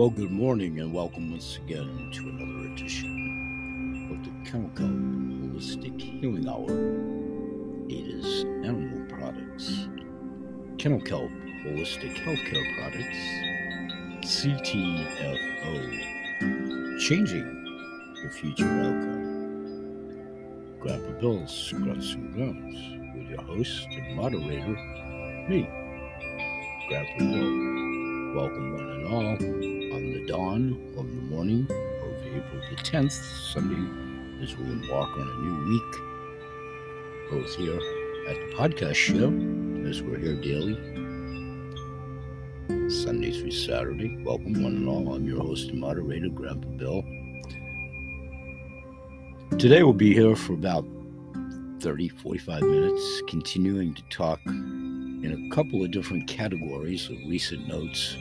Well, good morning and welcome once again to another edition of the Chemical Holistic Healing Hour. It is animal products, Kennel Kelp Holistic Healthcare Products, CTFO, Changing the Future Outcome. Grandpa Bill's Grunts and Grunts with your host and moderator, me, Grandpa Bill. Welcome, one and all, on the dawn of the morning of April the 10th, Sunday, as we embark on a new week, both here at the podcast show, as we're here daily, Sunday through Saturday. Welcome, one and all. I'm your host and moderator, Grandpa Bill. Today we'll be here for about 30, 45 minutes, continuing to talk in a couple of different categories of recent notes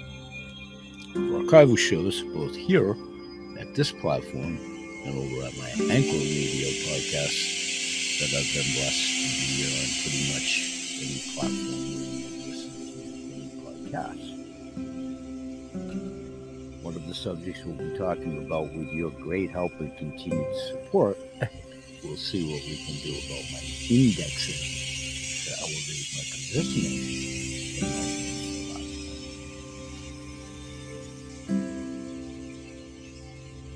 of archival shows, both here at this platform and over at my Anchor Radio podcast that I've been blessed to be on pretty much any platform where you listen to any podcast. One of the subjects we'll be talking about with your great help and continued support, we'll see what we can do about my indexing to elevate my positioning.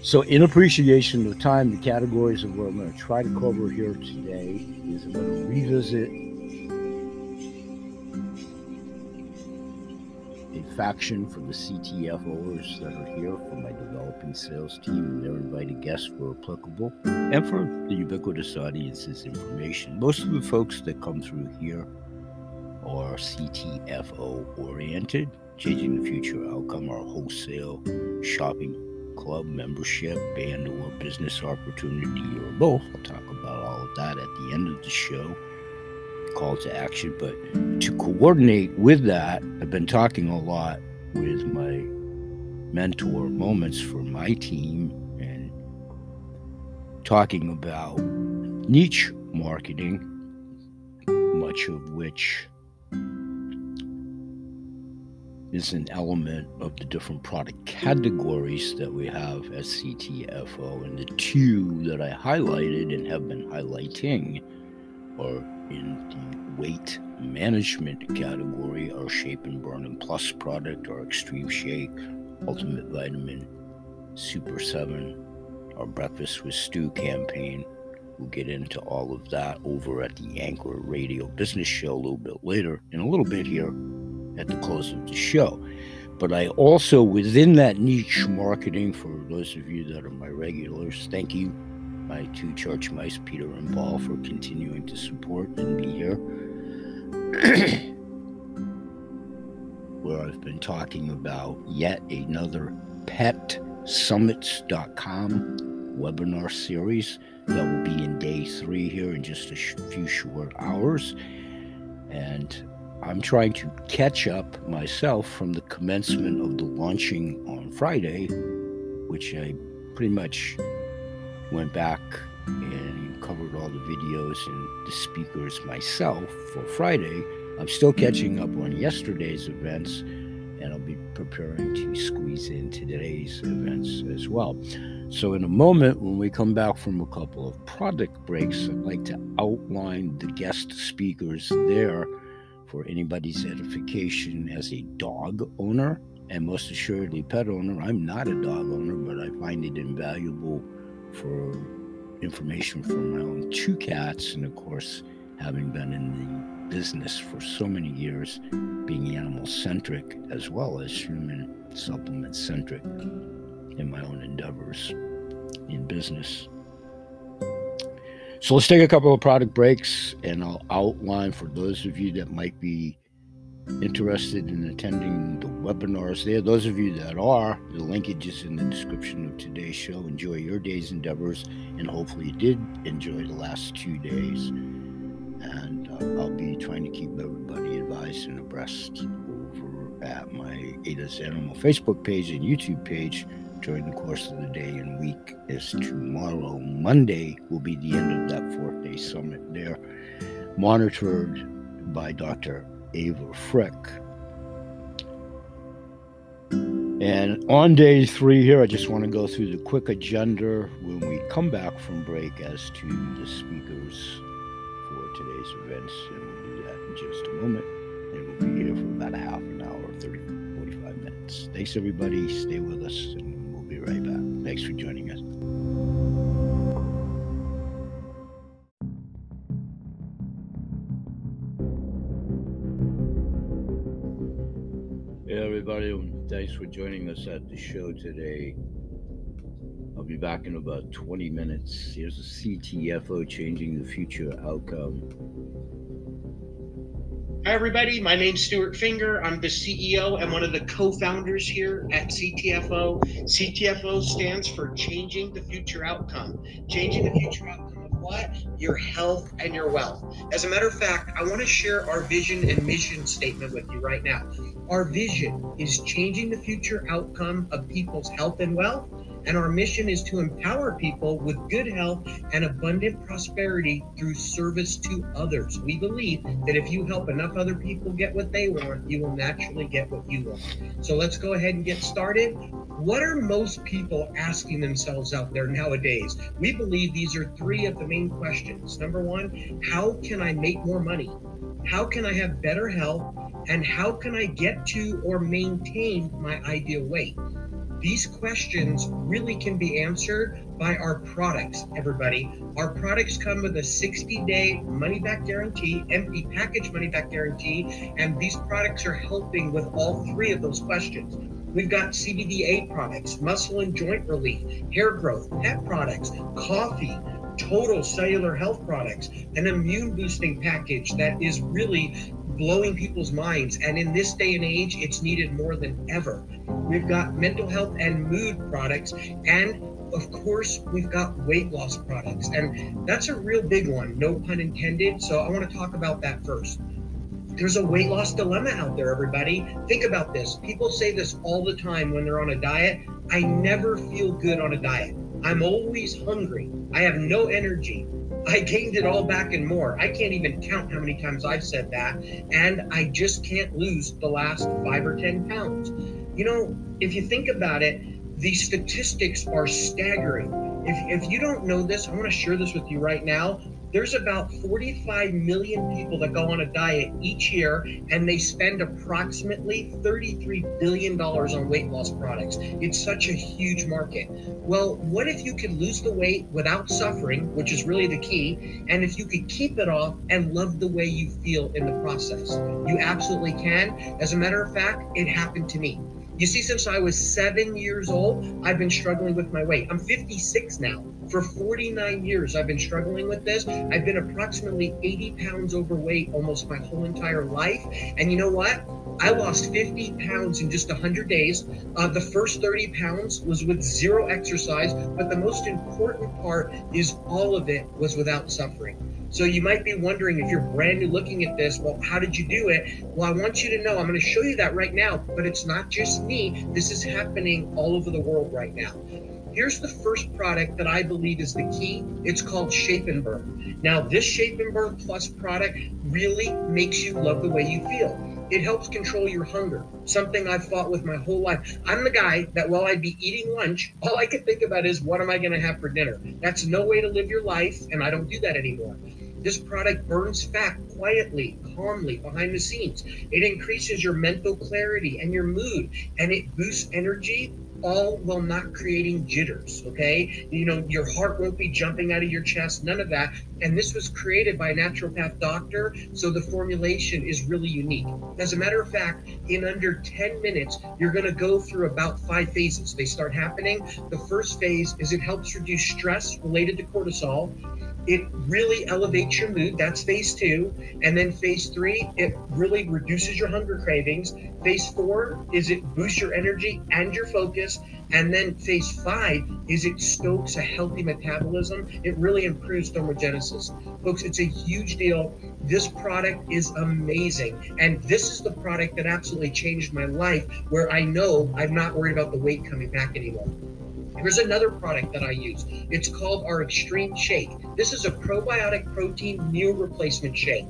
So, in appreciation of time, the categories of what I'm going to try to cover here today is I'm going to revisit a faction for the CTFOers that are here for my developing sales team and their invited guests were applicable, and for the ubiquitous audience's information. Most of the folks that come through here are CTFO oriented, changing the future outcome, our wholesale shopping club membership, band, or business opportunity, or both. I'll talk about all of that at the end of the show. Call to action. But to coordinate with that, I've been talking a lot with my mentor moments for my team and talking about niche marketing, much of which is an element of the different product categories that we have as CTFO. And the two that I highlighted and have been highlighting are in the weight management category, our Shape and Burn and Plus product, our Extreme Shake, Ultimate Vitamin, Super 7, our Breakfast with Stew campaign. We'll get into all of that over at the Anchor Radio Business Show a little bit later, in a little bit here at the close of the show. But I also, within that niche marketing, for those of you that are my regulars, thank you, my two church mice, Peter and Paul, for continuing to support and be here. Where I've been talking about yet another petsummits.com webinar series that will be in day three here in just a few short hours. And I'm trying to catch up myself from the commencement of the launching on Friday, which I pretty much went back and covered all the videos and the speakers myself for Friday. I'm still catching up on yesterday's events, and I'll be preparing to squeeze in today's events as well. So, in a moment, when we come back from a couple of product breaks, I'd like to outline the guest speakers there for anybody's edification as a dog owner and most assuredly pet owner. I'm not a dog owner, but I find it invaluable for information from my own two cats, and of course, having been in the business for so many years, being animal centric as well as human supplement centric in my own endeavors in business. So let's take a couple of product breaks and I'll outline for those of you that might be interested in attending the webinars there. Those of you that are, the linkage is in the description of today's show. Enjoy your day's endeavors and hopefully you did enjoy the last two days. And uh, I'll be trying to keep everybody advised and abreast over at my Ada's Animal Facebook page and YouTube page during the course of the day and week is tomorrow. Monday will be the end of that fourth day summit there, monitored by Dr. Ava Frick. And on day three here, I just want to go through the quick agenda when we come back from break as to the speakers for today's events. And we'll do that in just a moment. And we'll be here for about a half an hour, 30, 45 minutes. Thanks, everybody. Stay with us, right back. Thanks for joining us. Hey, everybody. Thanks for joining us at the show today. I'll be back in about 20 minutes. Here's a CTFO changing the future outcome. Hi, everybody. My name's Stuart Finger. I'm the CEO and one of the co founders here at CTFO. CTFO stands for Changing the Future Outcome. Changing the Future Outcome of what? Your health and your wealth. As a matter of fact, I want to share our vision and mission statement with you right now. Our vision is changing the future outcome of people's health and wealth and our mission is to empower people with good health and abundant prosperity through service to others. We believe that if you help enough other people get what they want, you will naturally get what you want. So let's go ahead and get started. What are most people asking themselves out there nowadays? We believe these are three of the main questions. Number one, how can I make more money? How can I have better health? And how can I get to or maintain my ideal weight? These questions really can be answered by our products, everybody. Our products come with a 60 day money back guarantee, empty package money back guarantee, and these products are helping with all three of those questions. We've got CBDA products, muscle and joint relief, hair growth, pet products, coffee, total cellular health products, an immune boosting package that is really blowing people's minds. And in this day and age, it's needed more than ever. We've got mental health and mood products. And of course, we've got weight loss products. And that's a real big one, no pun intended. So I want to talk about that first. There's a weight loss dilemma out there, everybody. Think about this. People say this all the time when they're on a diet. I never feel good on a diet. I'm always hungry. I have no energy. I gained it all back and more. I can't even count how many times I've said that. And I just can't lose the last five or 10 pounds. You know, if you think about it, the statistics are staggering. If, if you don't know this, I want to share this with you right now there's about 45 million people that go on a diet each year and they spend approximately 33 billion dollars on weight loss products. It's such a huge market. Well what if you could lose the weight without suffering which is really the key and if you could keep it off and love the way you feel in the process? You absolutely can. As a matter of fact it happened to me you see, since I was seven years old, I've been struggling with my weight. I'm 56 now. For 49 years, I've been struggling with this. I've been approximately 80 pounds overweight almost my whole entire life. And you know what? I lost 50 pounds in just 100 days. Uh, the first 30 pounds was with zero exercise, but the most important part is all of it was without suffering. So you might be wondering if you're brand new looking at this, well, how did you do it? Well, I want you to know, I'm going to show you that right now, but it's not just me. This is happening all over the world right now. Here's the first product that I believe is the key. It's called Shape and Burn. Now, this Shape and Burn Plus product really makes you love the way you feel. It helps control your hunger, something I've fought with my whole life. I'm the guy that while I'd be eating lunch, all I could think about is what am I going to have for dinner? That's no way to live your life, and I don't do that anymore. This product burns fat quietly, calmly, behind the scenes. It increases your mental clarity and your mood, and it boosts energy all while not creating jitters. Okay. You know, your heart won't be jumping out of your chest, none of that. And this was created by a naturopath doctor. So the formulation is really unique. As a matter of fact, in under 10 minutes, you're going to go through about five phases. They start happening. The first phase is it helps reduce stress related to cortisol it really elevates your mood. That's phase two. And then phase three, it really reduces your hunger cravings. Phase four is it boosts your energy and your focus. And then phase five is it stokes a healthy metabolism. It really improves thermogenesis. Folks, it's a huge deal. This product is amazing. And this is the product that absolutely changed my life where I know I'm not worried about the weight coming back anymore. Here's another product that I use. It's called our Extreme Shake. This is a probiotic protein meal replacement shake.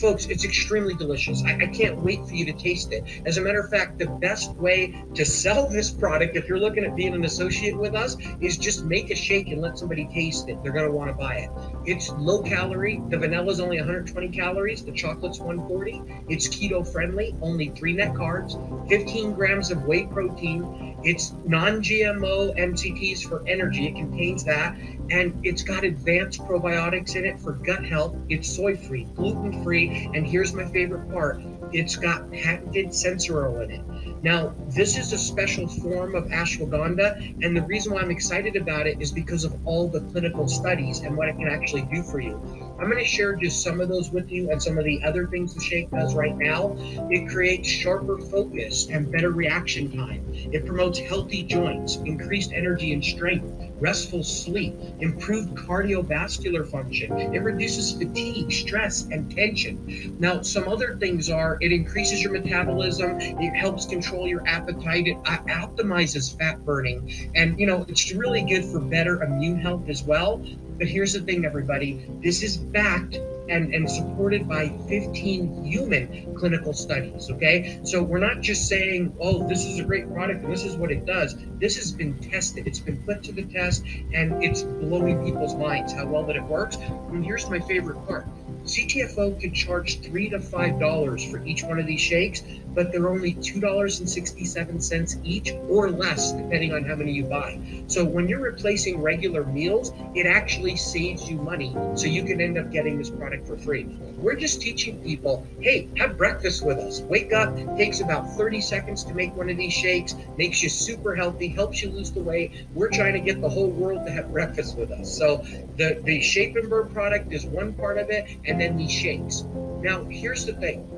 Folks, it's extremely delicious. I, I, can't wait for you to taste it. As a matter of fact, the best way to sell this product, if you're looking at being an associate with us, is just make a shake and let somebody taste it. They're going to want to buy it. It's low calorie. The vanilla is only 120 calories. The chocolate's 140. It's keto friendly, only three net carbs, 15 grams of whey protein. It's non GMO MCTs for energy. It contains that. And it's got advanced probiotics in it for gut health. It's soy free, gluten free. And here's my favorite part it's got patented Sensoril in it. Now, this is a special form of ashwagandha, and the reason why I'm excited about it is because of all the clinical studies and what it can actually do for you. I'm going to share just some of those with you and some of the other things the shake does right now. It creates sharper focus and better reaction time. It promotes healthy joints, increased energy and strength, restful sleep, improved cardiovascular function. It reduces fatigue, stress, and tension. Now, some other things are it increases your metabolism, it helps control your appetite, it uh, optimizes fat burning, and you know, it's really good for better immune health as well. But here's the thing, everybody this is backed and, and supported by 15 human clinical studies. Okay. So we're not just saying, oh, this is a great product and this is what it does. This has been tested, it's been put to the test, and it's blowing people's minds how well that it works. And here's my favorite part CTFO could charge three to five dollars for each one of these shakes, but they're only two dollars and sixty-seven cents each, or less, depending on how many you buy. So when you're replacing regular meals, it actually saves you money, so you can end up getting this product for free. We're just teaching people, hey, have breakfast with us. Wake up, takes about 30 seconds to make one of these shakes, makes you super healthy, helps you lose the weight. We're trying to get the whole world to have breakfast with us. So the the Shape and Burn product is one part of it, and then these shakes. Now, here's the thing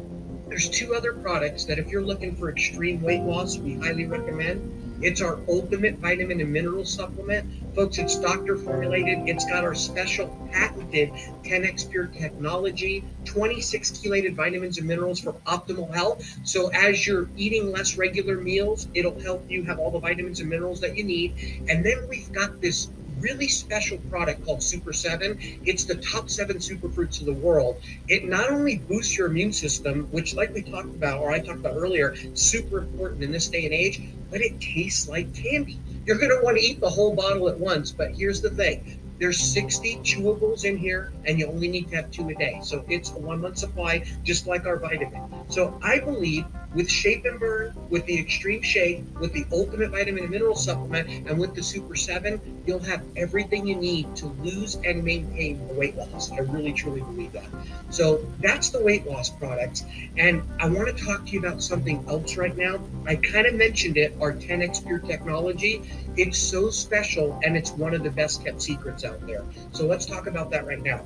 there's two other products that, if you're looking for extreme weight loss, we highly recommend. It's our ultimate vitamin and mineral supplement. Folks, it's doctor formulated. It's got our special patented 10x Pure technology, 26 chelated vitamins and minerals for optimal health. So, as you're eating less regular meals, it'll help you have all the vitamins and minerals that you need. And then we've got this really special product called Super 7. It's the top seven superfruits of the world. It not only boosts your immune system, which, like we talked about, or I talked about earlier, super important in this day and age, but it tastes like candy. You're going to want to eat the whole bottle at once. But here's the thing there's 60 chewables in here, and you only need to have two a day. So it's a one month supply, just like our vitamin. So I believe with Shape and Burn, with the Extreme Shake, with the Ultimate Vitamin and Mineral Supplement, and with the Super 7, you'll have everything you need to lose and maintain weight loss. I really, truly believe that. So that's the weight loss products. And I want to talk to you about something else right now. I kind of mentioned it, our 10x Pure technology. It's so special, and it's one of the best kept secrets out there. So let's talk about that right now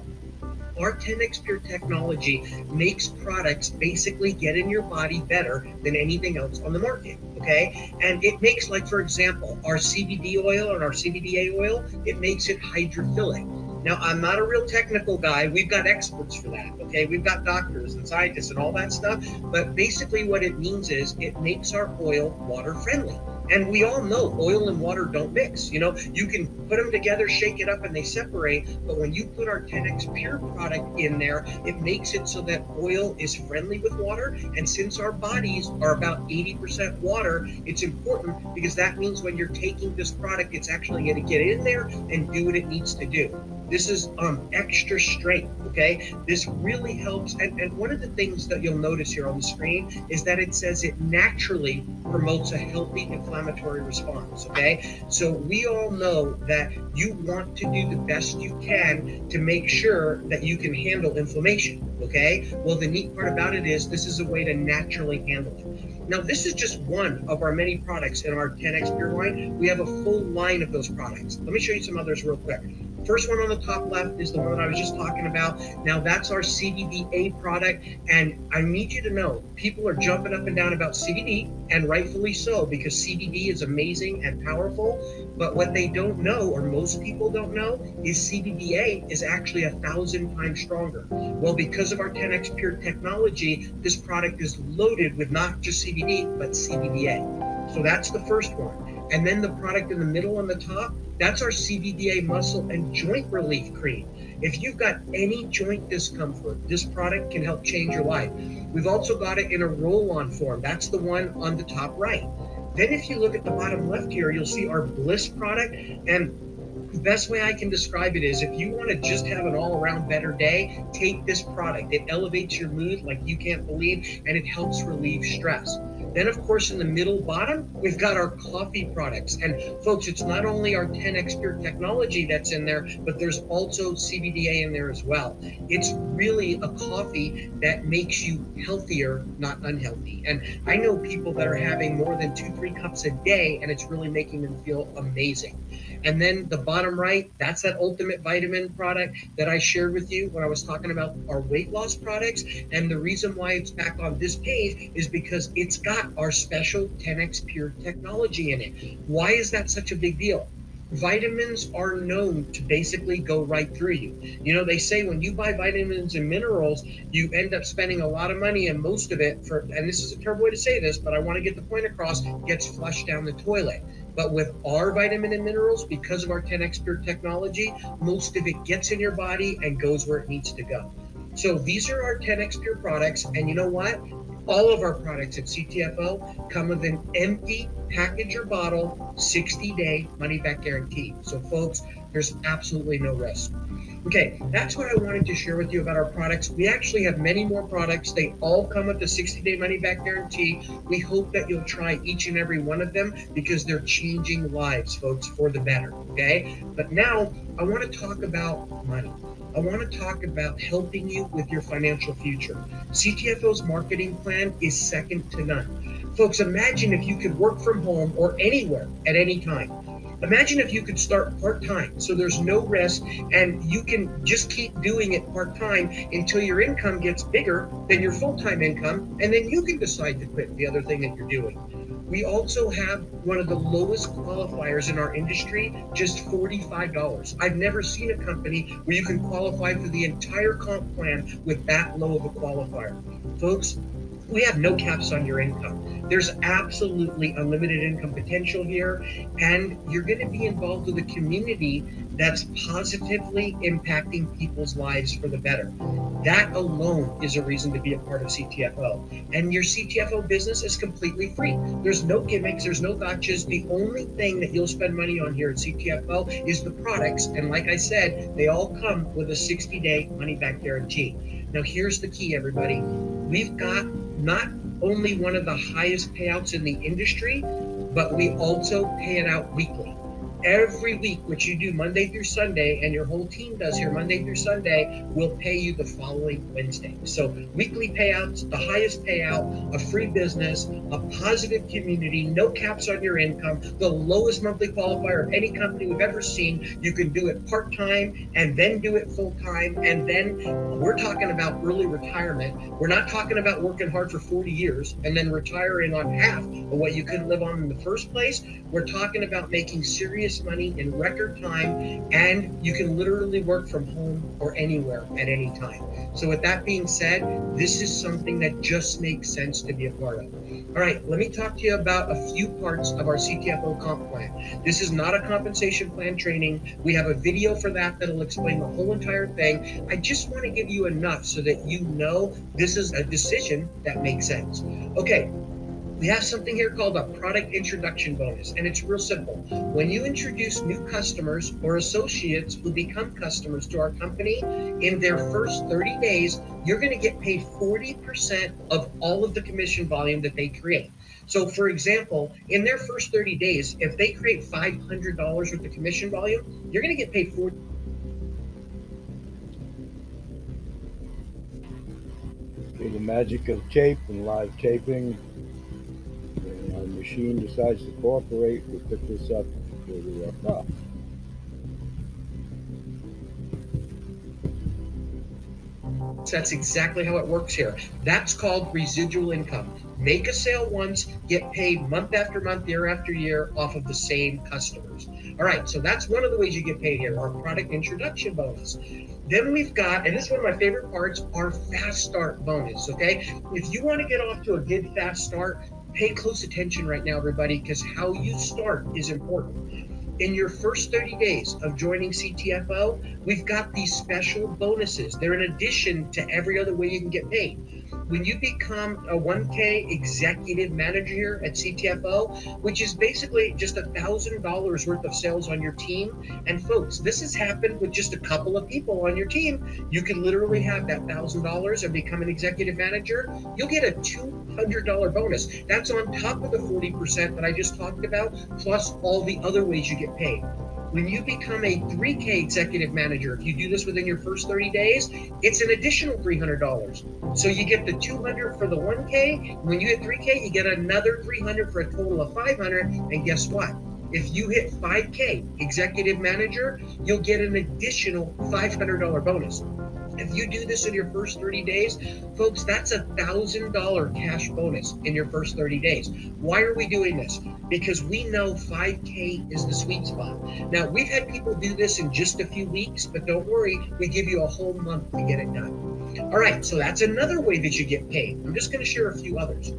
our 10x Pure technology makes products basically get in your body better than anything else on the market. Okay. And it makes, like, for example, our CBD oil and our CBDA oil, it makes it hydrophilic. Now, I'm not a real technical guy. We've got experts for that. Okay. We've got doctors and scientists and all that stuff. But basically, what it means is it makes our oil water friendly. And we all know oil and water don't mix. You know, you can put them together, shake it up, and they separate. But when you put our 10x Pure product in there, it makes it so that oil is friendly with water. And since our bodies are about 80% water, it's important because that means when you're taking this product, it's actually going to get in there and do what it needs to do. This is um, extra strength, okay? This really helps. And, and one of the things that you'll notice here on the screen is that it says it naturally promotes a healthy inflammatory response, okay? So we all know that you want to do the best you can to make sure that you can handle inflammation, okay? Well, the neat part about it is this is a way to naturally handle it. Now, this is just one of our many products in our 10X Pure line. We have a full line of those products. Let me show you some others real quick. First one on the top left is the one that I was just talking about. Now that's our CBDA product. And I need you to know people are jumping up and down about CBD, and rightfully so, because CBD is amazing and powerful. But what they don't know, or most people don't know, is CBDA is actually a thousand times stronger. Well, because of our 10x Pure technology, this product is loaded with not just CBD, but CBDA. So that's the first one. And then the product in the middle on the top, that's our CBDA muscle and joint relief cream. If you've got any joint discomfort, this product can help change your life. We've also got it in a roll on form. That's the one on the top right. Then, if you look at the bottom left here, you'll see our Bliss product. And the best way I can describe it is if you want to just have an all around better day, take this product. It elevates your mood like you can't believe, and it helps relieve stress. Then, of course, in the middle bottom, we've got our coffee products. And folks, it's not only our 10x Pure technology that's in there, but there's also CBDA in there as well. It's really a coffee that makes you healthier, not unhealthy. And I know people that are having more than two, three cups a day, and it's really making them feel amazing. And then the bottom right, that's that ultimate vitamin product that I shared with you when I was talking about our weight loss products. And the reason why it's back on this page is because it's got our special 10x Pure technology in it. Why is that such a big deal? vitamins are known to basically go right through you. You know, they say when you buy vitamins and minerals, you end up spending a lot of money, and most of it for, and this is a terrible way to say this, but I want to get the point across, gets flushed down the toilet. But with our vitamin and minerals, because of our 10x Pure technology, most of it gets in your body and goes where it needs to go. So these are our 10x Pure products. And you know what? All of our products at CTFO come with an empty package or bottle 60 day money back guarantee. So, folks, there's absolutely no risk. Okay, that's what I wanted to share with you about our products. We actually have many more products. They all come with a 60 day money back guarantee. We hope that you'll try each and every one of them because they're changing lives, folks, for the better. Okay, but now I want to talk about money. I want to talk about helping you with your financial future. CTFO's marketing plan is second to none. Folks, imagine if you could work from home or anywhere at any time. Imagine if you could start part time so there's no risk and you can just keep doing it part time until your income gets bigger than your full time income, and then you can decide to quit the other thing that you're doing. We also have one of the lowest qualifiers in our industry, just $45. I've never seen a company where you can qualify for the entire comp plan with that low of a qualifier. Folks, we have no caps on your income. There's absolutely unlimited income potential here, and you're going to be involved with a community that's positively impacting people's lives for the better. That alone is a reason to be a part of CTFO. And your CTFO business is completely free. There's no gimmicks, there's no gotchas. The only thing that you'll spend money on here at CTFO is the products. And like I said, they all come with a 60 day money back guarantee. Now, here's the key, everybody. We've got not only one of the highest payouts in the industry, but we also pay it out weekly every week, which you do Monday through Sunday, and your whole team does here Monday through Sunday, will pay you the following Wednesday. So, weekly payouts, the highest payout, a free business, a positive community, no caps on your income, the lowest monthly qualifier of any company we've ever seen. You can do it part time and then do it full time. And then we're talking about early retirement. We're not talking about working hard for 40 years and then retiring on half of what you couldn't live on in the first place. We're talking about making serious money in record time, and you can literally work from home or anywhere at any time. So, with that being said, this is something that just makes sense to be a part of. All right, let me talk to you about a few parts of our CTFO comp plan. This is not a compensation plan training. We have a video for that that'll explain the whole entire thing. I just want to give you enough so that you know this is a decision that makes sense. Okay, we have something here called a product introduction bonus, and it's real simple. When you introduce new customers or associates who become customers to our company in their first 30 days, you're going to get paid 40% of all of the commission volume that they create. So, for example, in their first 30 days, if they create $500 worth of commission volume, you're going to get paid 40 the magic of tape and live taping our machine decides to cooperate, we pick this up where we left ah. off. That's exactly how it works here. That's called residual income. Make a sale once, get paid month after month, year after year off of the same customers. All right, so that's one of the ways you get paid here, our product introduction bonus. Then we've got, and this is one of my favorite parts, our fast start bonus. Okay. If you want to get off to a good fast start, pay close attention right now, everybody, because how you start is important. In your first 30 days of joining CTFO, we've got these special bonuses. They're in addition to every other way you can get paid when you become a 1K executive manager here at CTFO, which is basically just a thousand dollars worth of sales on your team. And folks, this has happened with just a couple of people on your team. You can literally have that thousand dollars and become an executive manager. You'll get a $200 bonus. That's on top of the 40% that I just talked about, plus all the other ways you get paid. When you become a 3K executive manager, if you do this within your first 30 days, it's an additional $300. So you get the 200 for the 1K. When you hit 3K, you get another 300 for a total of 500. And guess what? If you hit 5K executive manager, you'll get an additional $500 bonus. If you do this in your first 30 days, folks, that's a thousand dollar cash bonus in your first 30 days. Why are we doing this? Because we know 5K is the sweet spot. Now, we've had people do this in just a few weeks, but don't worry, we give you a whole month to get it done. All right, so that's another way that you get paid. I'm just going to share a few others.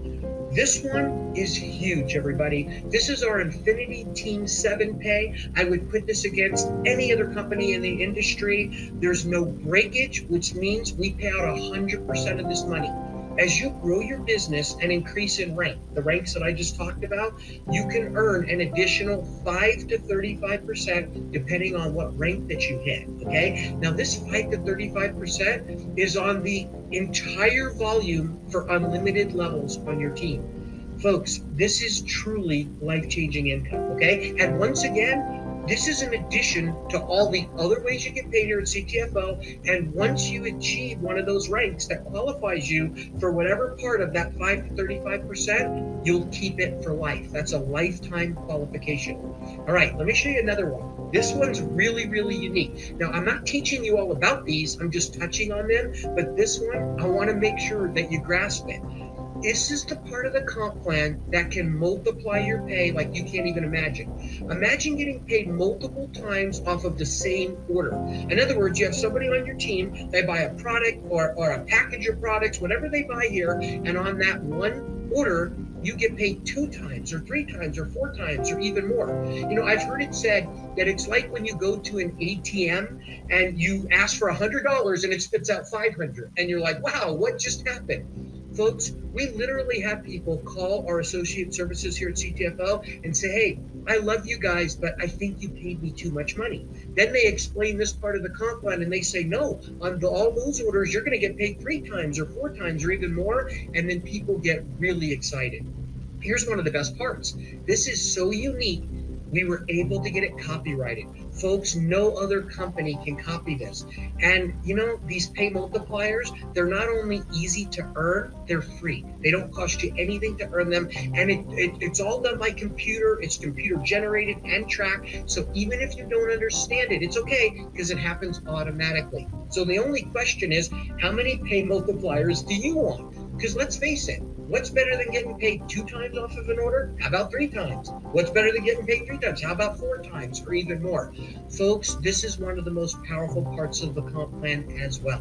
This one is huge, everybody. This is our Infinity Team 7 pay. I would put this against any other company in the industry. There's no breakage, which means we pay out 100% of this money. As you grow your business and increase in rank, the ranks that I just talked about, you can earn an additional 5 to 35% depending on what rank that you hit. Okay. Now, this 5 to 35% is on the entire volume for unlimited levels on your team. Folks, this is truly life changing income. Okay. And once again, this is in addition to all the other ways you get paid here at CTFO. And once you achieve one of those ranks that qualifies you for whatever part of that 5 to 35%, you'll keep it for life. That's a lifetime qualification. All right, let me show you another one. This one's really, really unique. Now, I'm not teaching you all about these, I'm just touching on them. But this one, I want to make sure that you grasp it. This is the part of the comp plan that can multiply your pay like you can't even imagine. Imagine getting paid multiple times off of the same order. In other words, you have somebody on your team, they buy a product or, or a package of products, whatever they buy here, and on that one order, you get paid two times or three times or four times or even more. You know, I've heard it said that it's like when you go to an ATM and you ask for a hundred dollars and it spits out 500 and you're like, wow, what just happened? Folks, we literally have people call our associate services here at CTFO and say, hey, I love you guys, but I think you paid me too much money. Then they explain this part of the comp plan and they say, no, on the, all those orders, you're going to get paid three times or four times or even more. And then people get really excited. Here's one of the best parts this is so unique we were able to get it copyrighted. Folks, no other company can copy this. And you know, these pay multipliers, they're not only easy to earn, they're free. They don't cost you anything to earn them. And it, it, it's all done by computer, it's computer generated and tracked. So even if you don't understand it, it's okay because it happens automatically. So the only question is, how many pay multipliers do you want? Because let's face it, What's better than getting paid two times off of an order? How about three times? What's better than getting paid three times? How about four times or even more? Folks, this is one of the most powerful parts of the comp plan as well.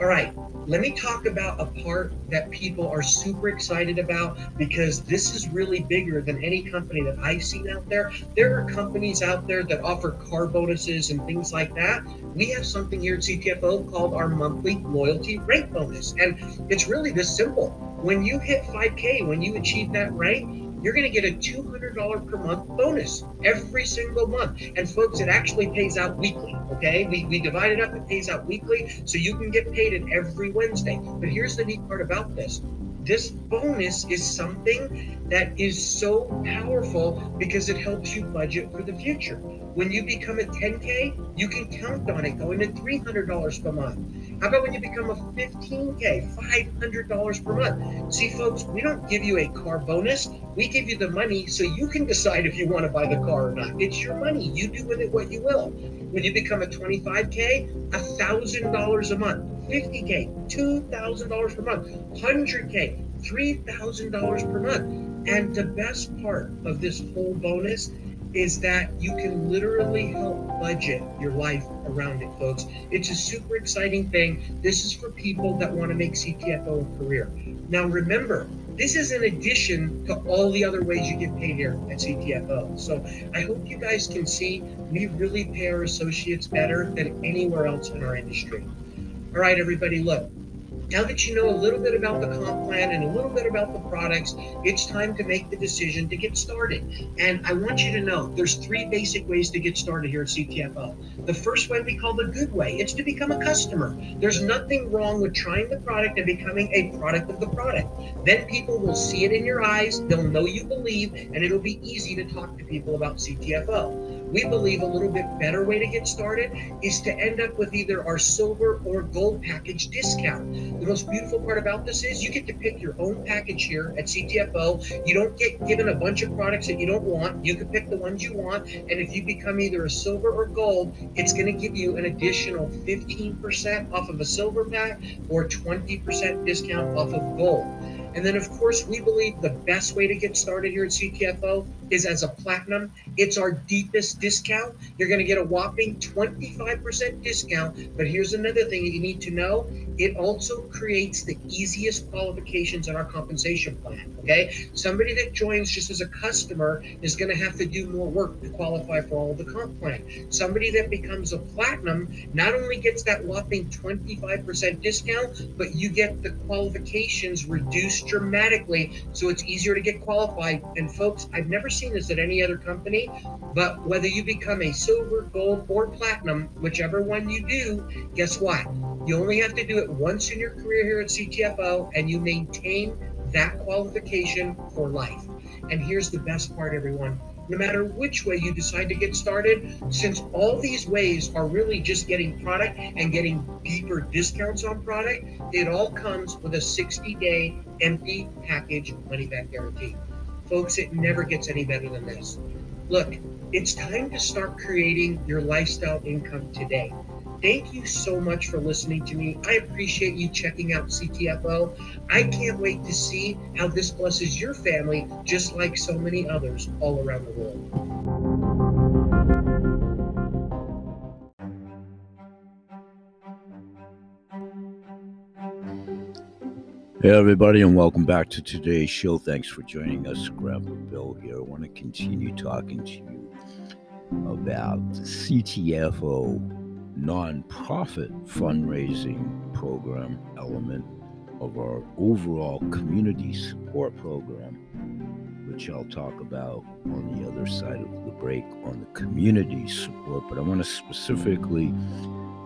All right, let me talk about a part that people are super excited about because this is really bigger than any company that I've seen out there. There are companies out there that offer car bonuses and things like that. We have something here at CTFO called our monthly loyalty rank bonus. And it's really this simple when you hit 5K, when you achieve that rank, you're going to get a $200 per month bonus every single month. And folks, it actually pays out weekly. Okay. We, we divide it up, it pays out weekly. So you can get paid it every Wednesday. But here's the neat part about this this bonus is something that is so powerful because it helps you budget for the future. When you become a 10K, you can count on it going to $300 per month. How about when you become a 15K, $500 per month? See, folks, we don't give you a car bonus. We give you the money so you can decide if you want to buy the car or not. It's your money. You do with it what you will. When you become a 25K, $1,000 a month. 50K, $2,000 per month. 100K, $3,000 per month. And the best part of this whole bonus is that you can literally help budget your life around it, folks. It's a super exciting thing. This is for people that want to make CTFO a career. Now, remember, This is in addition to all the other ways you get paid here at CTFO. So I hope you guys can see we really pay our associates better than anywhere else in our industry. All right, everybody, look, now that you know a little bit about the comp plan and a little bit about the products, it's time to make the decision to get started. And I want you to know there's three basic ways to get started here at CTFO. The first way we call the good way. It's to become a customer. There's nothing wrong with trying the product and becoming a product of the product. Then people will see it in your eyes, they'll know you believe, and it'll be easy to talk to people about CTFO. We believe a little bit better way to get started is to end up with either our silver or gold package discount. The most beautiful part about this is you get to pick your own package here at CTFO. You don't get given a bunch of products that you don't want. You can pick the ones you want. And if you become either a silver or gold, it's going to give you an additional 15% off of a silver pack or 20% discount off of gold. And then, of course, we believe the best way to get started here at CTFO is as a platinum. It's our deepest discount. You're going to get a whopping 25% discount. But here's another thing you need to know it also creates the easiest qualifications in our compensation plan. Okay. Somebody that joins just as a customer is going to have to do more work to qualify for all the comp plan. Somebody that becomes a platinum not only gets that whopping 25% discount, but you get the qualifications reduced dramatically. So it's easier to get qualified. And folks, I've never seen this at any other company, but whether you become a silver, gold, or platinum, whichever one you do, guess what? You only have to do it once in your career here at CTFO and you maintain that qualification for life. And here's the best part, everyone. No matter which way you decide to get started, since all these ways are really just getting product and getting deeper discounts on product, it all comes with a 60 day empty package money back guarantee. Folks, it never gets any better than this. Look, it's time to start creating your lifestyle income today. Thank you so much for listening to me. I appreciate you checking out CTFO. I can't wait to see how this blesses your family, just like so many others all around the world. Hey, everybody, and welcome back to today's show. Thanks for joining us. Grandpa Bill here. I want to continue talking to you about the CTFO nonprofit fundraising program element of our overall community support program, which I'll talk about on the other side of the break on the community support. But I want to specifically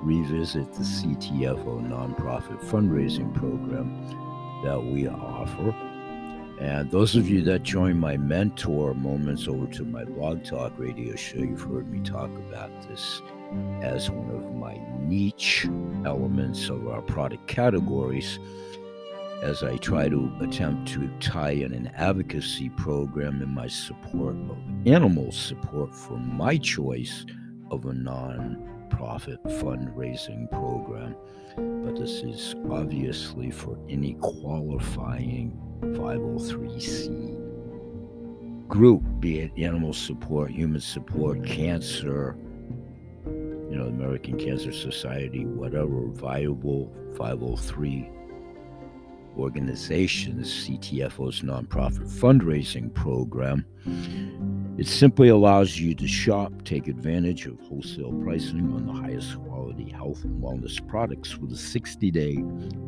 revisit the CTFO nonprofit fundraising program that we offer. And those of you that join my mentor moments over to my blog talk radio show, you've heard me talk about this as one of my niche elements of our product categories as I try to attempt to tie in an advocacy program in my support of animal support for my choice of a non-profit fundraising program. But this is obviously for any qualifying 503c group, be it animal support, human support, cancer, you know, American Cancer Society, whatever viable 503 organizations, CTFO's nonprofit fundraising program. It simply allows you to shop, take advantage of wholesale pricing on the highest quality health and wellness products with a 60 day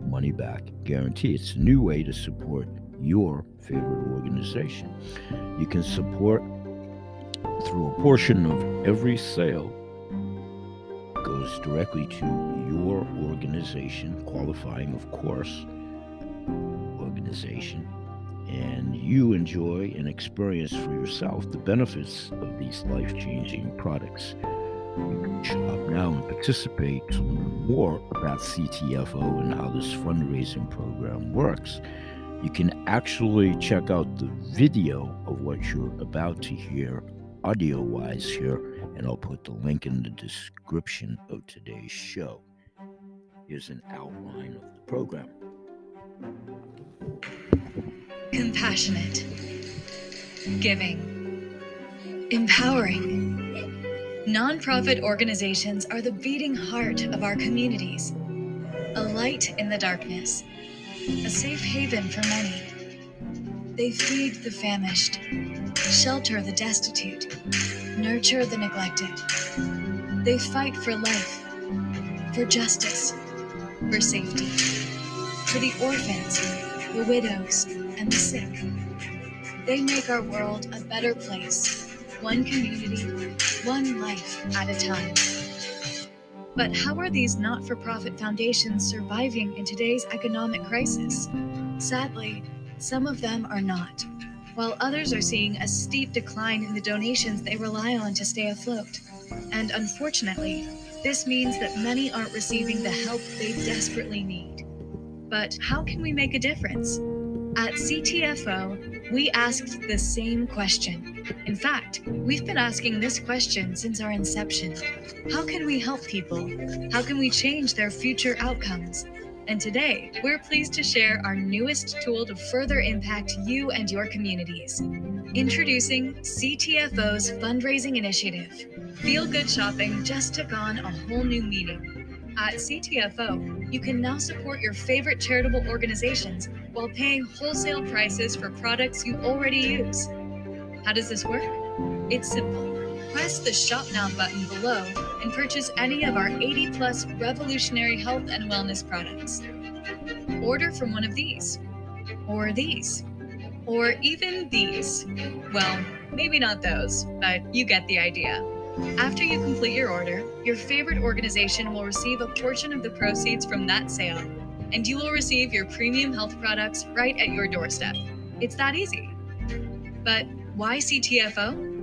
money back guarantee. It's a new way to support your favorite organization. You can support through a portion of every sale goes directly to your organization, qualifying, of course, organization, and you enjoy and experience for yourself the benefits of these life changing products. You can shop now and participate to learn more about CTFO and how this fundraising program works. You can actually check out the video of what you're about to hear audio wise here and I'll put the link in the description of today's show. Here's an outline of the program. Compassionate, giving, empowering. Nonprofit organizations are the beating heart of our communities, a light in the darkness, a safe haven for many. They feed the famished, shelter the destitute, nurture the neglected. They fight for life, for justice, for safety, for the orphans, the widows, and the sick. They make our world a better place, one community, one life at a time. But how are these not for profit foundations surviving in today's economic crisis? Sadly, some of them are not, while others are seeing a steep decline in the donations they rely on to stay afloat. And unfortunately, this means that many aren't receiving the help they desperately need. But how can we make a difference? At CTFO, we asked the same question. In fact, we've been asking this question since our inception. How can we help people? How can we change their future outcomes? And today, we're pleased to share our newest tool to further impact you and your communities. Introducing CTFO's fundraising initiative. Feel Good Shopping just took on a whole new meaning. At CTFO, you can now support your favorite charitable organizations while paying wholesale prices for products you already use. How does this work? It's simple. Press the Shop Now button below and purchase any of our 80 plus revolutionary health and wellness products. Order from one of these, or these, or even these. Well, maybe not those, but you get the idea. After you complete your order, your favorite organization will receive a portion of the proceeds from that sale, and you will receive your premium health products right at your doorstep. It's that easy. But why CTFO?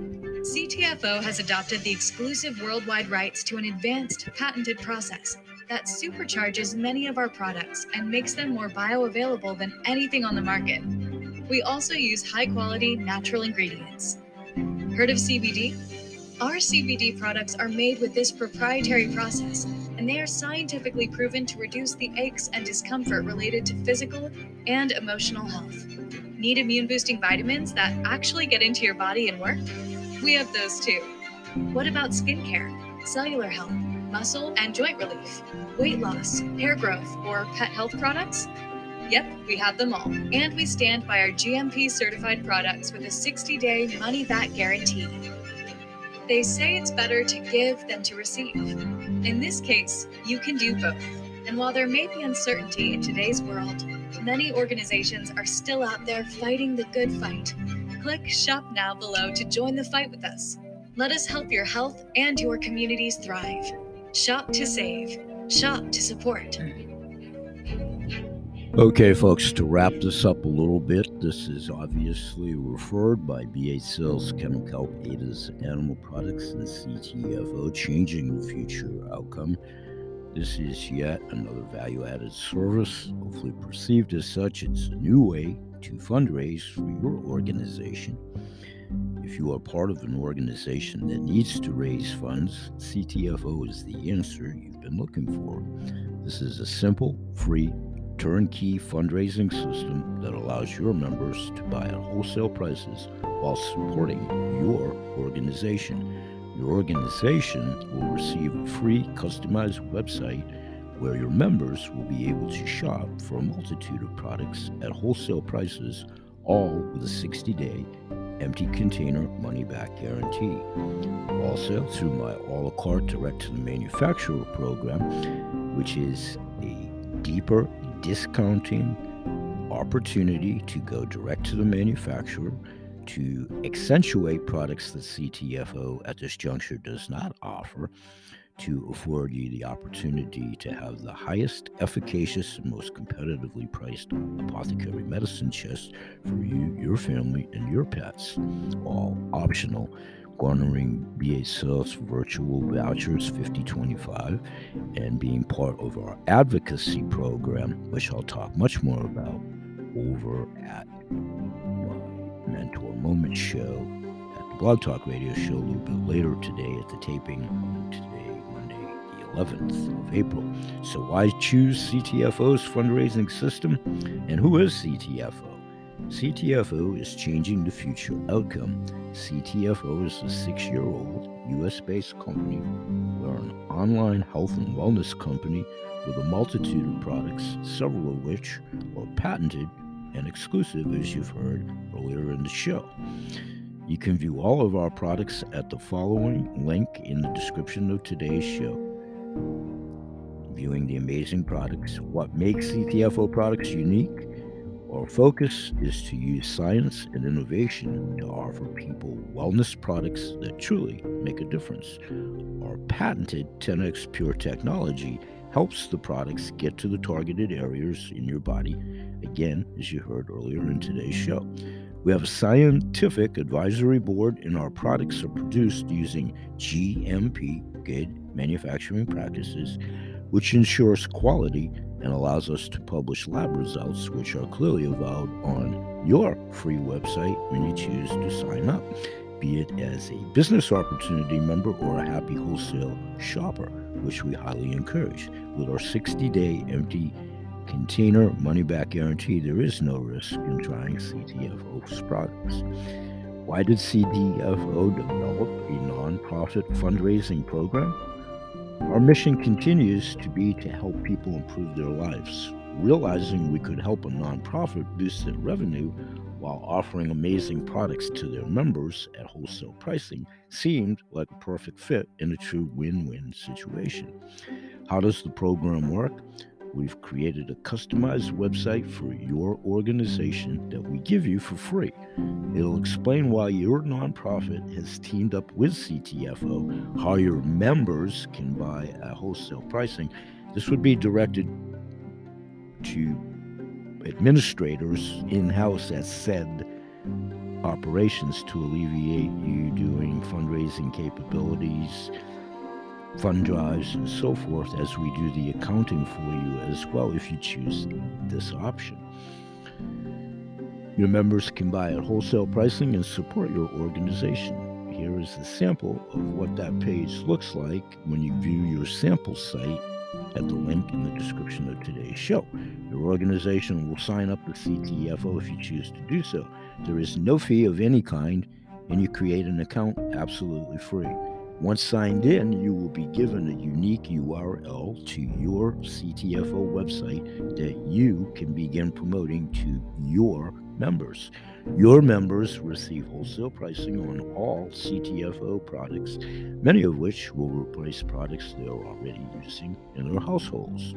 CTFO has adopted the exclusive worldwide rights to an advanced patented process that supercharges many of our products and makes them more bioavailable than anything on the market. We also use high quality natural ingredients. Heard of CBD? Our CBD products are made with this proprietary process, and they are scientifically proven to reduce the aches and discomfort related to physical and emotional health. Need immune boosting vitamins that actually get into your body and work? We have those too. What about skincare, cellular health, muscle and joint relief, weight loss, hair growth, or pet health products? Yep, we have them all. And we stand by our GMP certified products with a 60 day money back guarantee. They say it's better to give than to receive. In this case, you can do both. And while there may be uncertainty in today's world, many organizations are still out there fighting the good fight. Click Shop Now below to join the fight with us. Let us help your health and your communities thrive. Shop to save, shop to support. Okay, folks, to wrap this up a little bit, this is obviously referred by BA Sales Chemical Ada's Animal Products and CTFO, changing the future outcome. This is yet another value added service, hopefully perceived as such. It's a new way to fundraise for your organization. If you are part of an organization that needs to raise funds, CTFO is the answer you've been looking for. This is a simple, free, turnkey fundraising system that allows your members to buy at wholesale prices while supporting your organization. Your organization will receive a free customized website where your members will be able to shop for a multitude of products at wholesale prices, all with a 60 day empty container money back guarantee. Also, through my a la carte direct to the manufacturer program, which is a deeper discounting opportunity to go direct to the manufacturer to accentuate products that CTFO at this juncture does not offer to afford you the opportunity to have the highest efficacious and most competitively priced apothecary medicine chest for you, your family, and your pets, all optional garnering BA Sales virtual vouchers 5025 and being part of our advocacy program, which I'll talk much more about over at my Mentor Moment show at the Blog Talk Radio show a little bit later today at the taping today, Monday, the 11th of April. So, why choose CTFO's fundraising system? And who is CTFO? CTFO is changing the future outcome. CTFO is a six year old US based company. We're an online health and wellness company with a multitude of products, several of which are patented and exclusive, as you've heard earlier in the show. You can view all of our products at the following link in the description of today's show. Viewing the amazing products, what makes CTFO products unique, our focus is to use science and innovation to offer people wellness products that truly make a difference. Our patented 10x Pure technology helps the products get to the targeted areas in your body, again, as you heard earlier in today's show. We have a scientific advisory board, and our products are produced using GMP, good manufacturing practices, which ensures quality and allows us to publish lab results, which are clearly avowed on your free website when you choose to sign up, be it as a business opportunity member or a happy wholesale shopper, which we highly encourage. With our 60 day empty container money back guarantee, there is no risk in trying CTFO's products. Why did CTFO develop a nonprofit fundraising program? Our mission continues to be to help people improve their lives. Realizing we could help a nonprofit boost their revenue while offering amazing products to their members at wholesale pricing seemed like a perfect fit in a true win win situation. How does the program work? We've created a customized website for your organization that we give you for free. It'll explain why your nonprofit has teamed up with CTFO, how your members can buy at wholesale pricing. This would be directed to administrators in house at said operations to alleviate you doing fundraising capabilities fund drives and so forth as we do the accounting for you as well if you choose this option. Your members can buy at wholesale pricing and support your organization. Here is a sample of what that page looks like when you view your sample site at the link in the description of today's show. Your organization will sign up with CTFO if you choose to do so. There is no fee of any kind, and you create an account absolutely free. Once signed in, you will be given a unique URL to your CTFO website that you can begin promoting to your members. Your members receive wholesale pricing on all CTFO products, many of which will replace products they are already using in their households.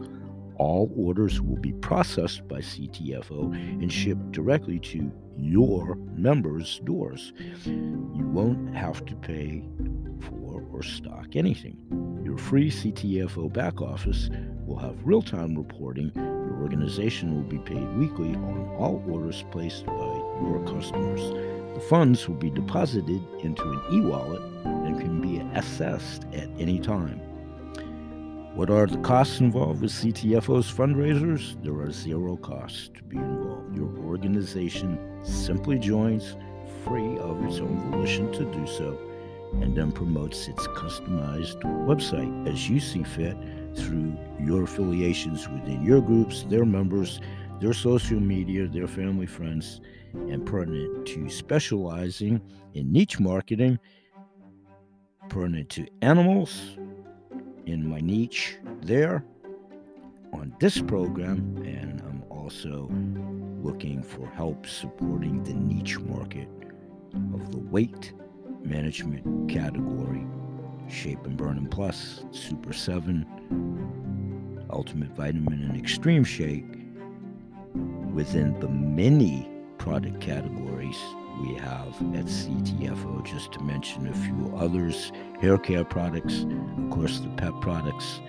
All orders will be processed by CTFO and shipped directly to your members' doors. You won't have to pay or stock anything. Your free CTFO back office will have real time reporting. Your organization will be paid weekly on all orders placed by your customers. The funds will be deposited into an e wallet and can be assessed at any time. What are the costs involved with CTFO's fundraisers? There are zero costs to be involved. Your organization simply joins free of its own volition to do so and then promotes its customized website as you see fit through your affiliations within your groups, their members, their social media, their family, friends, and pertinent to specializing in niche marketing, pertinent to animals in my niche there on this program, and I'm also looking for help supporting the niche market of the weight management category Shape and Burn and Plus, Super 7, Ultimate Vitamin, and Extreme Shake. Within the many product categories we have at CTFO, just to mention a few others hair care products, of course, the pet products,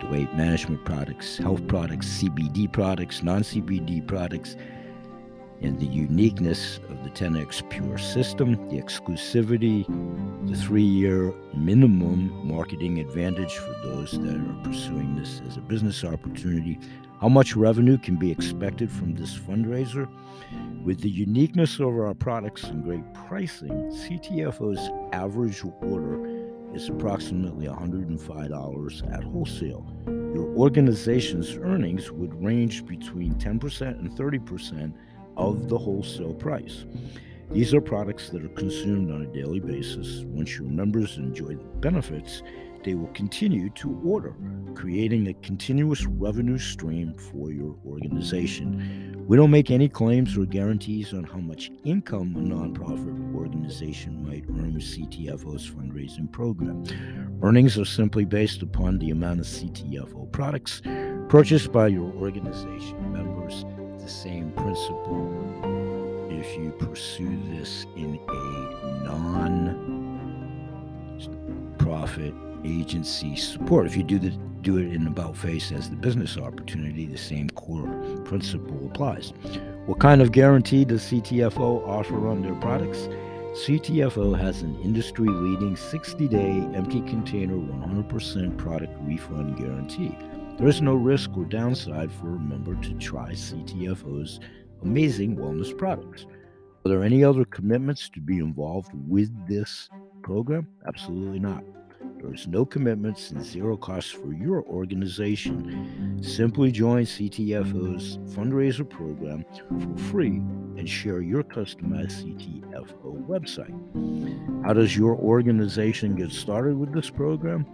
the weight management products, health products, CBD products, non CBD products and the uniqueness of the 10x Pure system, the exclusivity, the three year minimum marketing advantage for those that are pursuing this as a business opportunity, how much revenue can be expected from this fundraiser. With the uniqueness of our products and great pricing, CTFO's average order is approximately $105 at wholesale. Your organization's earnings would range between 10% and 30% of the wholesale price. These are products that are consumed on a daily basis. Once your members enjoy the benefits, they will continue to order, creating a continuous revenue stream for your organization. We don't make any claims or guarantees on how much income a nonprofit organization might earn with CTFO's fundraising program. Earnings are simply based upon the amount of CTFO products purchased by your organization members. The same principle if you pursue this in a non profit agency support. If you do the do it in about face as the business opportunity, the same core principle applies. What kind of guarantee does CTFO offer on their products? CTFO has an industry leading 60 day empty container 100% product refund guarantee. There is no risk or downside for a member to try CTFO's amazing wellness products. Are there any other commitments to be involved with this program? Absolutely not. There is no commitments and zero costs for your organization. Simply join CTFO's fundraiser program for free and share your customized CTFO website. How does your organization get started with this program?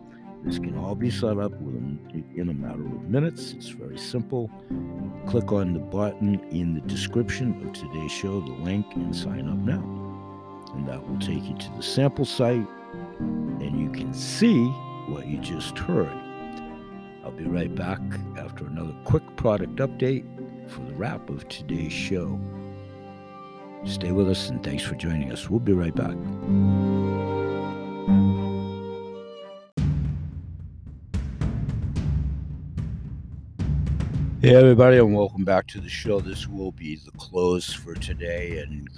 This can all be set up within, in a matter of minutes. It's very simple. Click on the button in the description of today's show, the link, and sign up now. And that will take you to the sample site, and you can see what you just heard. I'll be right back after another quick product update for the wrap of today's show. Stay with us and thanks for joining us. We'll be right back. Hey, everybody, and welcome back to the show. This will be the close for today. And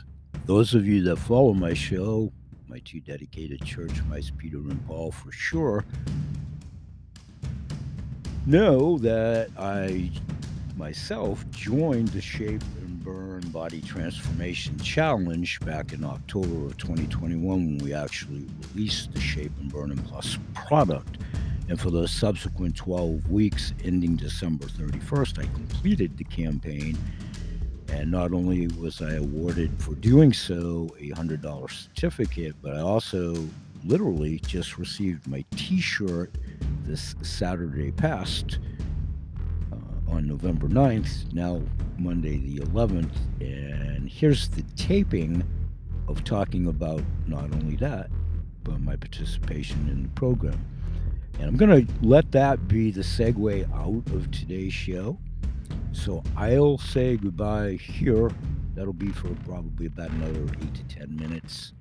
those of you that follow my show, my two dedicated church mice, Peter and Paul, for sure, know that I myself joined the Shape and Burn Body Transformation Challenge back in October of 2021 when we actually released the Shape and Burn and Plus product. And for those subsequent 12 weeks ending December 31st, I completed the campaign. And not only was I awarded for doing so a $100 certificate, but I also literally just received my t shirt this Saturday past uh, on November 9th, now Monday the 11th. And here's the taping of talking about not only that, but my participation in the program. And I'm going to let that be the segue out of today's show. So I'll say goodbye here. That'll be for probably about another eight to 10 minutes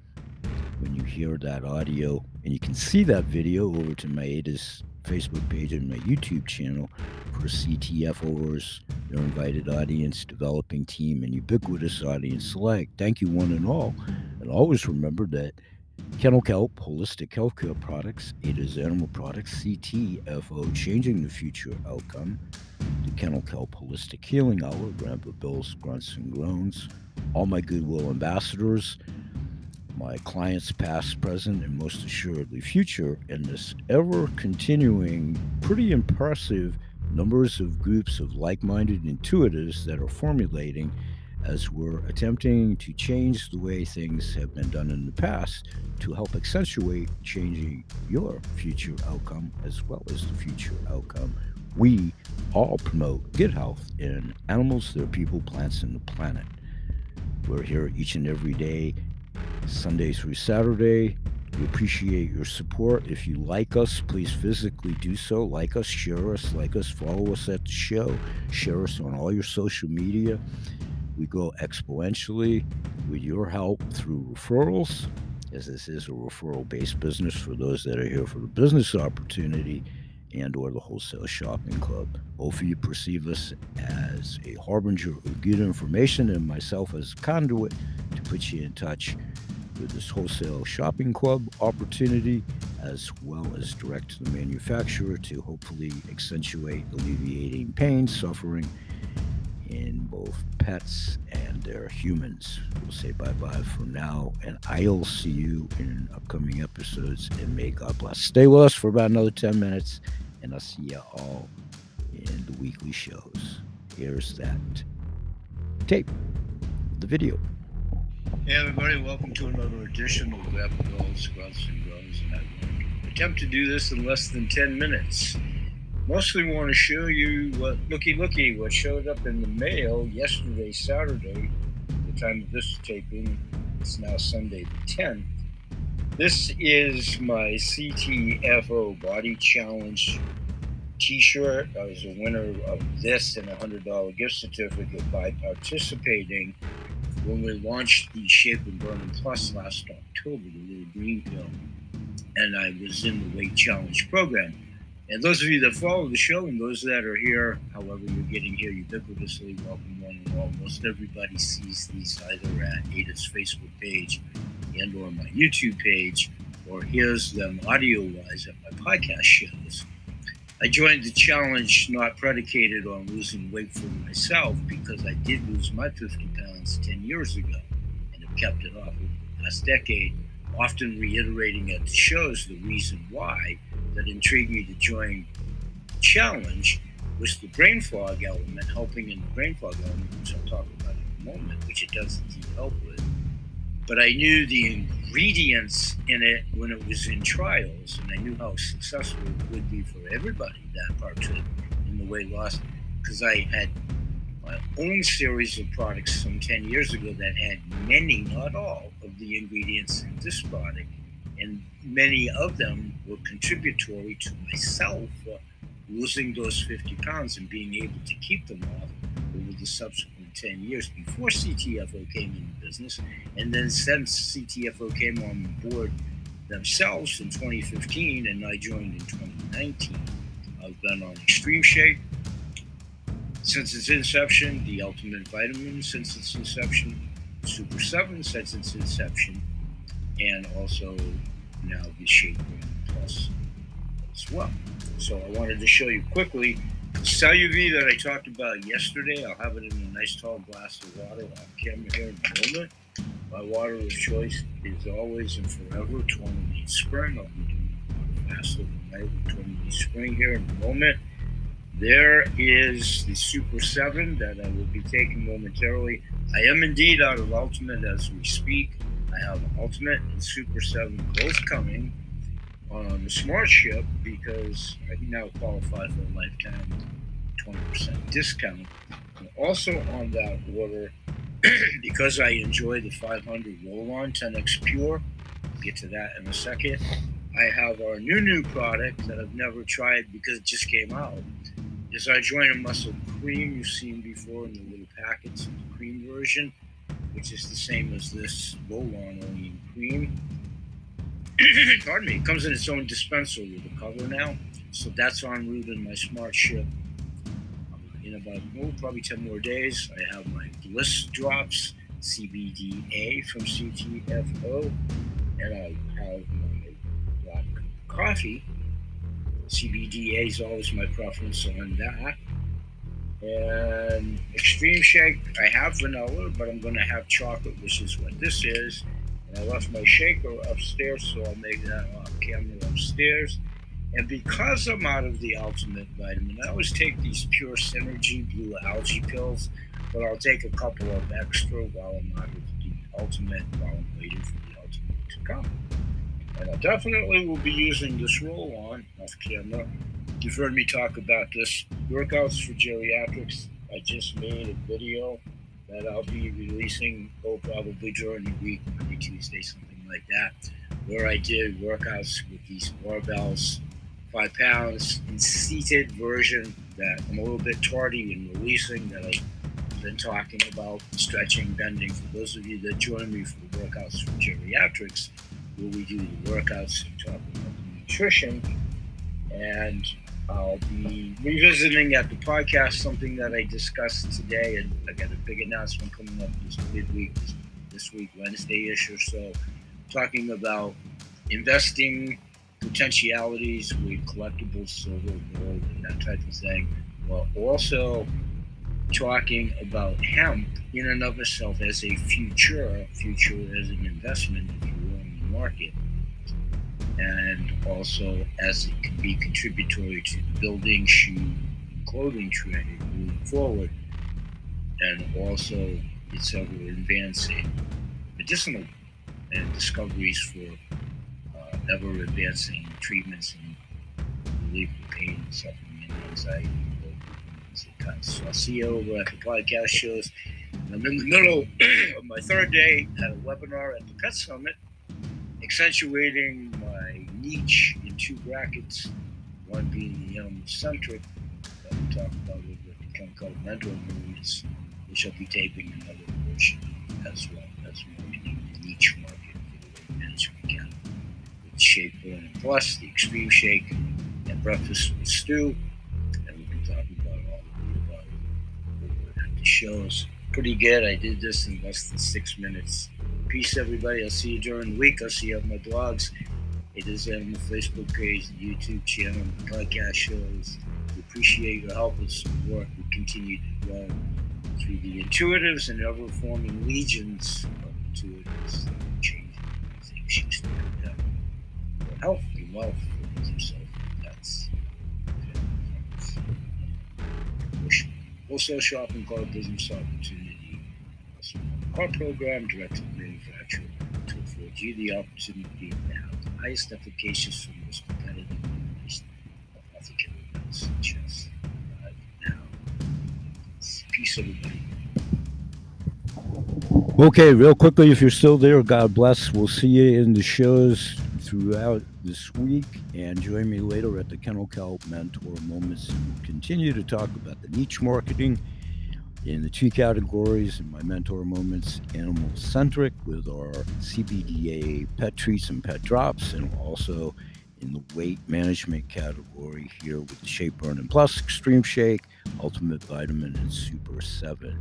when you hear that audio. And you can see that video over to my ADAS Facebook page and my YouTube channel for CTFOers, their invited audience, developing team, and ubiquitous audience select. Thank you, one and all. And always remember that Kennel Kelp, Holistic Healthcare Products, It Is Animal Products, CTFO, Changing the Future Outcome, the Kennel Kelp Holistic Healing Hour, Grandpa Bill's Grunts and Groans, all my Goodwill ambassadors, my clients past, present, and most assuredly future, and this ever continuing, pretty impressive numbers of groups of like minded intuitives that are formulating as we're attempting to change the way things have been done in the past to help accentuate changing your future outcome as well as the future outcome. We all promote good health in animals, their people, plants, and the planet. We're here each and every day, Sunday through Saturday. We appreciate your support. If you like us, please physically do so. Like us, share us, like us, follow us at the show, share us on all your social media. We grow exponentially with your help through referrals, as this is a referral-based business for those that are here for the business opportunity and or the wholesale shopping club. Of you perceive us as a harbinger of good information and myself as a conduit to put you in touch with this wholesale shopping club opportunity as well as direct to the manufacturer to hopefully accentuate alleviating pain, suffering, in both pets and their humans. We'll say bye bye for now, and I'll see you in upcoming episodes. And may God bless. Stay with us for about another 10 minutes, and I'll see you all in the weekly shows. Here's that tape, the video. Hey everybody, welcome to another edition of Grandpa Bill's Grunts and Groans, and I attempt to do this in less than 10 minutes. Mostly want to show you what looky looky what showed up in the mail yesterday, Saturday, the time of this taping. It's now Sunday the 10th. This is my CTFO Body Challenge t-shirt. I was a winner of this and a hundred dollar gift certificate by participating when we launched the Shape and Burning Plus last October, the little green pill, and I was in the weight challenge program. And those of you that follow the show and those that are here, however you're getting here ubiquitously, welcome one and all. Most everybody sees these either at Ada's Facebook page and or my YouTube page, or hears them audio-wise at my podcast shows. I joined the challenge not predicated on losing weight for myself because I did lose my 50 pounds 10 years ago and have kept it off over the last decade, often reiterating at the shows the reason why that intrigued me to join challenge was the brain fog element, helping in the brain fog element, which I'll talk about in a moment, which it does indeed help with. But I knew the ingredients in it when it was in trials, and I knew how successful it would be for everybody that partook in the weight loss because I had my own series of products some 10 years ago that had many, not all, of the ingredients in this product, and many of them were contributory to myself losing those 50 pounds and being able to keep them off over the subsequent 10 years before CTFO came into business. And then since CTFO came on board themselves in 2015 and I joined in 2019, I've been on Extreme Shake since its inception, the Ultimate Vitamin since its inception, Super 7 since its inception, and also now the Shake Plus as well. So I wanted to show you quickly Celluvi that I talked about yesterday, I'll have it in a nice tall glass of water on camera here in a moment. My water of choice is always and forever Tourmaline Spring. I'll be doing fast overnight with Tourmaline Spring here in a moment. There is the Super 7 that I will be taking momentarily. I am indeed out of Ultimate as we speak. I have Ultimate and Super 7 both coming on the Smart Ship because I now qualify for a lifetime 20% discount. And also on that order, because I enjoy the 500 roll-on 10x Pure, get to that in a second. I have our new new product that I've never tried because it just came out. Is our joint and muscle cream you've seen before in the little packets, the cream version, which is the same as this roll-on only cream. Pardon me. It comes in its own dispenser with a cover now, so that's en route in my smart ship um, in about oh, probably 10 more days. I have my Bliss Drops CBDA from CTFO, and I have my black coffee. CBDA is always my preference on that. And Extreme Shake, I have vanilla, but I'm going to have chocolate, which is what this is. And I left my shaker upstairs, so I'll make that off camera upstairs. And because I'm out of the ultimate vitamin, I always take these pure synergy blue algae pills, but I'll take a couple of extra while I'm out of the ultimate while I'm waiting for the ultimate to come. And I definitely will be using this roll on off camera. You've heard me talk about this workouts for geriatrics. I just made a video that I'll be releasing, oh, probably during the week, Monday, Tuesday, something like that, where I did workouts with these barbells five pounds in seated version that I'm a little bit tardy in releasing that I've been talking about stretching, bending. For those of you that join me for the workouts for geriatrics, where we do the workouts and talk about nutrition. And I'll be revisiting at the podcast something that I discussed today. And I got a big announcement coming up this midweek, this, week, Wednesday ish or so, talking about investing potentialities with collectibles, silver, gold, and that type of thing, while also talking about hemp in and of itself as a future, future as an investment, if you in the market, and also as it can be contributory to the building, shoe, clothing trend moving forward, and also it's ever advancing medicinal and discoveries for uh, ever advancing treatments and relief of pain, and suffering, and anxiety. So I'll see you over at the podcast shows. I'm in the middle of my third day at a webinar at the Pet Summit, accentuating niche in two brackets, one being the animal centric that we talked about with the chemical mental movements, which I'll be taping another version as well as marketing the niche market for the management account with Shake Burn Plus, the Extreme Shake, and Breakfast with Stew. And we can talk about all of above at the shows pretty good. I did this in less than six minutes. Peace, everybody. I'll see you during the week. I'll see you on my blogs. It is uh, on the Facebook page, the YouTube channel, the podcast shows. We appreciate your help and support. We continue to grow through the intuitives and ever forming legions of intuitives that are changing things you stand up for health and wealth for yourself. That's wholesale shopping called business opportunity our program directed manufacturer to afford you the opportunity to the highest efficacious and most competitive information of ethical medicine just right uh, now. Peace, everybody. Okay, real quickly, if you're still there, God bless. We'll see you in the shows throughout this week and join me later at the Kennel Kelp Mentor Moments. We'll continue to talk about the niche marketing in the two categories in my mentor moments animal centric with our cbda pet treats and pet drops and also in the weight management category here with the Shake Burn and Plus, Extreme Shake, Ultimate Vitamin, and Super 7.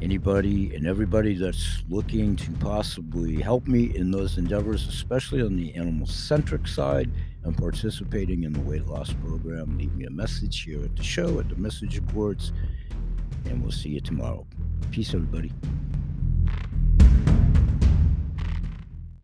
Anybody and everybody that's looking to possibly help me in those endeavors, especially on the animal centric side and participating in the weight loss program, leave me a message here at the show, at the message boards and we'll see you tomorrow. Peace, everybody.